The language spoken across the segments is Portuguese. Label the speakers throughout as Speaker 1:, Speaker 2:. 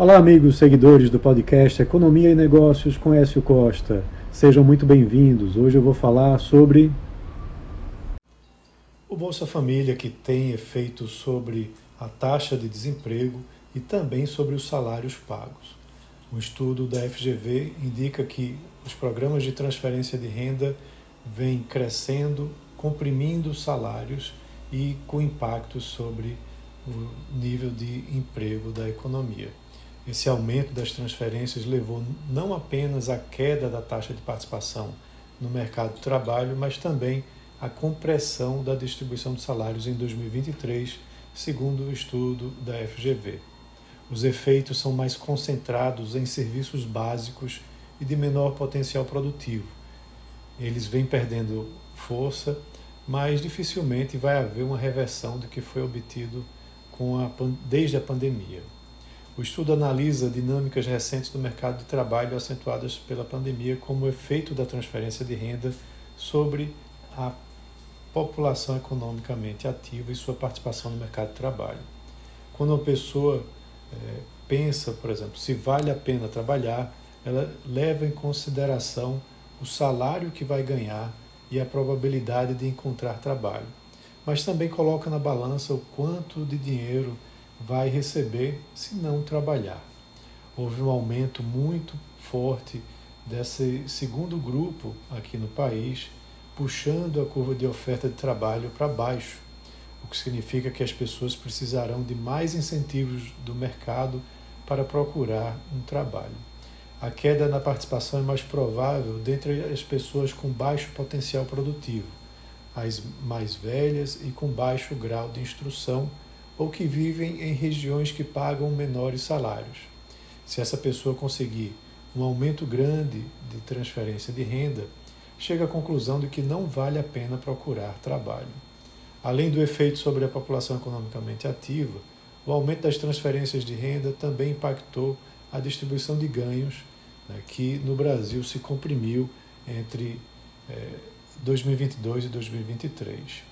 Speaker 1: Olá, amigos seguidores do podcast Economia e Negócios com Écio Costa. Sejam muito bem-vindos. Hoje eu vou falar sobre o Bolsa Família, que tem efeito sobre a taxa de desemprego e também sobre os salários pagos. Um estudo da FGV indica que os programas de transferência de renda vêm crescendo, comprimindo salários e com impacto sobre o nível de emprego da economia. Esse aumento das transferências levou não apenas à queda da taxa de participação no mercado de trabalho, mas também à compressão da distribuição de salários em 2023, segundo o estudo da FGV. Os efeitos são mais concentrados em serviços básicos e de menor potencial produtivo. Eles vêm perdendo força, mas dificilmente vai haver uma reversão do que foi obtido a, desde a pandemia. O estudo analisa dinâmicas recentes do mercado de trabalho acentuadas pela pandemia como efeito da transferência de renda sobre a população economicamente ativa e sua participação no mercado de trabalho. Quando uma pessoa é, pensa, por exemplo, se vale a pena trabalhar, ela leva em consideração o salário que vai ganhar e a probabilidade de encontrar trabalho. Mas também coloca na balança o quanto de dinheiro vai receber se não trabalhar. Houve um aumento muito forte desse segundo grupo aqui no país, puxando a curva de oferta de trabalho para baixo, o que significa que as pessoas precisarão de mais incentivos do mercado para procurar um trabalho. A queda na participação é mais provável dentre as pessoas com baixo potencial produtivo, as mais velhas e com baixo grau de instrução ou que vivem em regiões que pagam menores salários. Se essa pessoa conseguir um aumento grande de transferência de renda, chega à conclusão de que não vale a pena procurar trabalho. Além do efeito sobre a população economicamente ativa, o aumento das transferências de renda também impactou a distribuição de ganhos, né, que no Brasil se comprimiu entre eh, 2022 e 2023.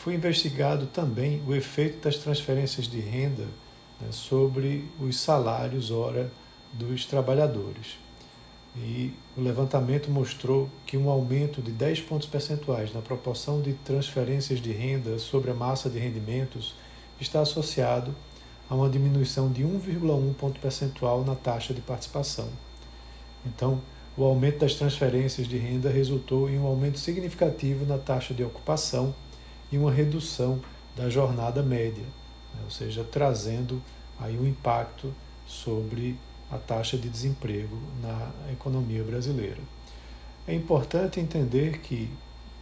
Speaker 1: Foi investigado também o efeito das transferências de renda né, sobre os salários hora dos trabalhadores. E o levantamento mostrou que um aumento de 10 pontos percentuais na proporção de transferências de renda sobre a massa de rendimentos está associado a uma diminuição de 1,1 ponto percentual na taxa de participação. Então, o aumento das transferências de renda resultou em um aumento significativo na taxa de ocupação e uma redução da jornada média, né? ou seja, trazendo aí um impacto sobre a taxa de desemprego na economia brasileira. É importante entender que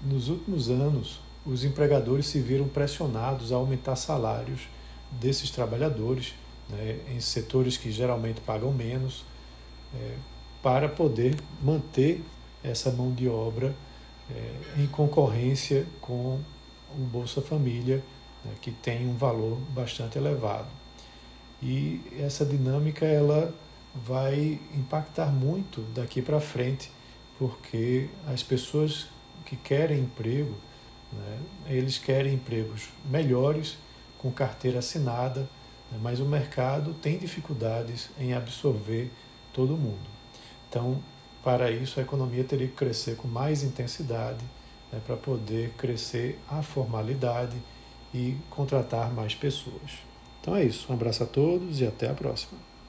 Speaker 1: nos últimos anos os empregadores se viram pressionados a aumentar salários desses trabalhadores né, em setores que geralmente pagam menos é, para poder manter essa mão de obra é, em concorrência com o Bolsa Família, né, que tem um valor bastante elevado. E essa dinâmica ela vai impactar muito daqui para frente, porque as pessoas que querem emprego, né, eles querem empregos melhores, com carteira assinada, né, mas o mercado tem dificuldades em absorver todo mundo. Então, para isso, a economia teria que crescer com mais intensidade né, para poder crescer a formalidade e contratar mais pessoas. Então é isso. Um abraço a todos e até a próxima.